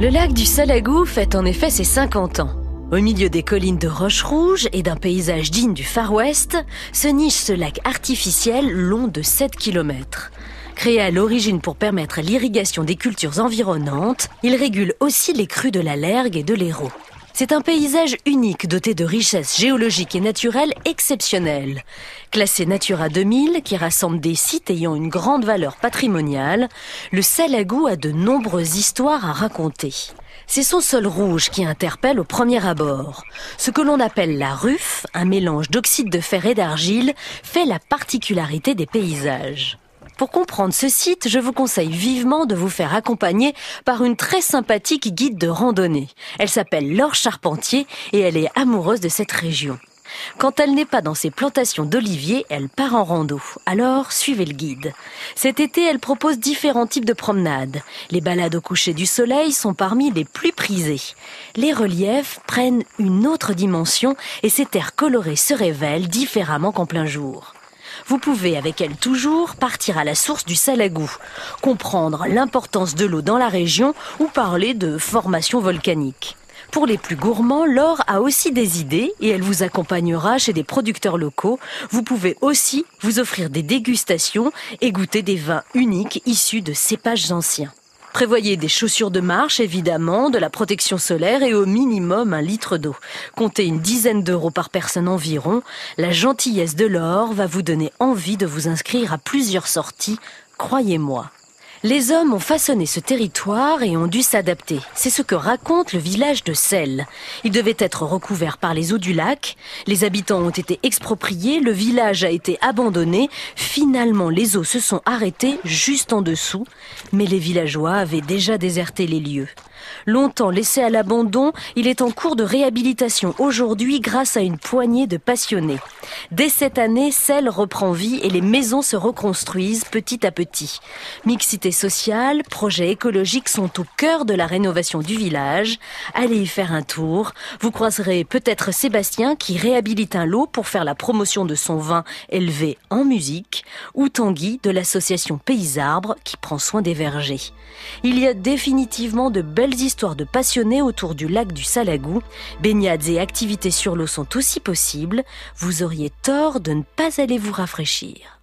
Le lac du Salagou fête en effet ses 50 ans. Au milieu des collines de roches rouges et d'un paysage digne du Far West, se niche ce lac artificiel long de 7 km. Créé à l'origine pour permettre l'irrigation des cultures environnantes, il régule aussi les crues de la Lergue et de l'Hérault. C'est un paysage unique doté de richesses géologiques et naturelles exceptionnelles. Classé Natura 2000, qui rassemble des sites ayant une grande valeur patrimoniale, le Salagou a de nombreuses histoires à raconter. C'est son sol rouge qui interpelle au premier abord. Ce que l'on appelle la ruffe, un mélange d'oxyde de fer et d'argile, fait la particularité des paysages. Pour comprendre ce site, je vous conseille vivement de vous faire accompagner par une très sympathique guide de randonnée. Elle s'appelle Laure Charpentier et elle est amoureuse de cette région. Quand elle n'est pas dans ses plantations d'oliviers, elle part en rando. Alors, suivez le guide. Cet été, elle propose différents types de promenades. Les balades au coucher du soleil sont parmi les plus prisées. Les reliefs prennent une autre dimension et ces terres colorées se révèlent différemment qu'en plein jour. Vous pouvez, avec elle toujours, partir à la source du Salagou, comprendre l'importance de l'eau dans la région ou parler de formation volcanique. Pour les plus gourmands, Laure a aussi des idées et elle vous accompagnera chez des producteurs locaux. Vous pouvez aussi vous offrir des dégustations et goûter des vins uniques issus de cépages anciens. Prévoyez des chaussures de marche, évidemment, de la protection solaire et au minimum un litre d'eau. Comptez une dizaine d'euros par personne environ. La gentillesse de l'or va vous donner envie de vous inscrire à plusieurs sorties, croyez-moi. Les hommes ont façonné ce territoire et ont dû s'adapter. C'est ce que raconte le village de Selle. Il devait être recouvert par les eaux du lac. Les habitants ont été expropriés. Le village a été abandonné. Finalement, les eaux se sont arrêtées juste en dessous. Mais les villageois avaient déjà déserté les lieux. Longtemps laissé à l'abandon, il est en cours de réhabilitation aujourd'hui grâce à une poignée de passionnés. Dès cette année, Selle reprend vie et les maisons se reconstruisent petit à petit. Mixité sociale, projets écologiques sont au cœur de la rénovation du village. Allez y faire un tour. Vous croiserez peut-être Sébastien qui réhabilite un lot pour faire la promotion de son vin élevé en musique ou Tanguy de l'association Pays Arbres qui prend soin des vergers. Il y a définitivement de histoires de passionnés autour du lac du Salagou. Baignades et activités sur l'eau sont aussi possibles. Vous auriez tort de ne pas aller vous rafraîchir.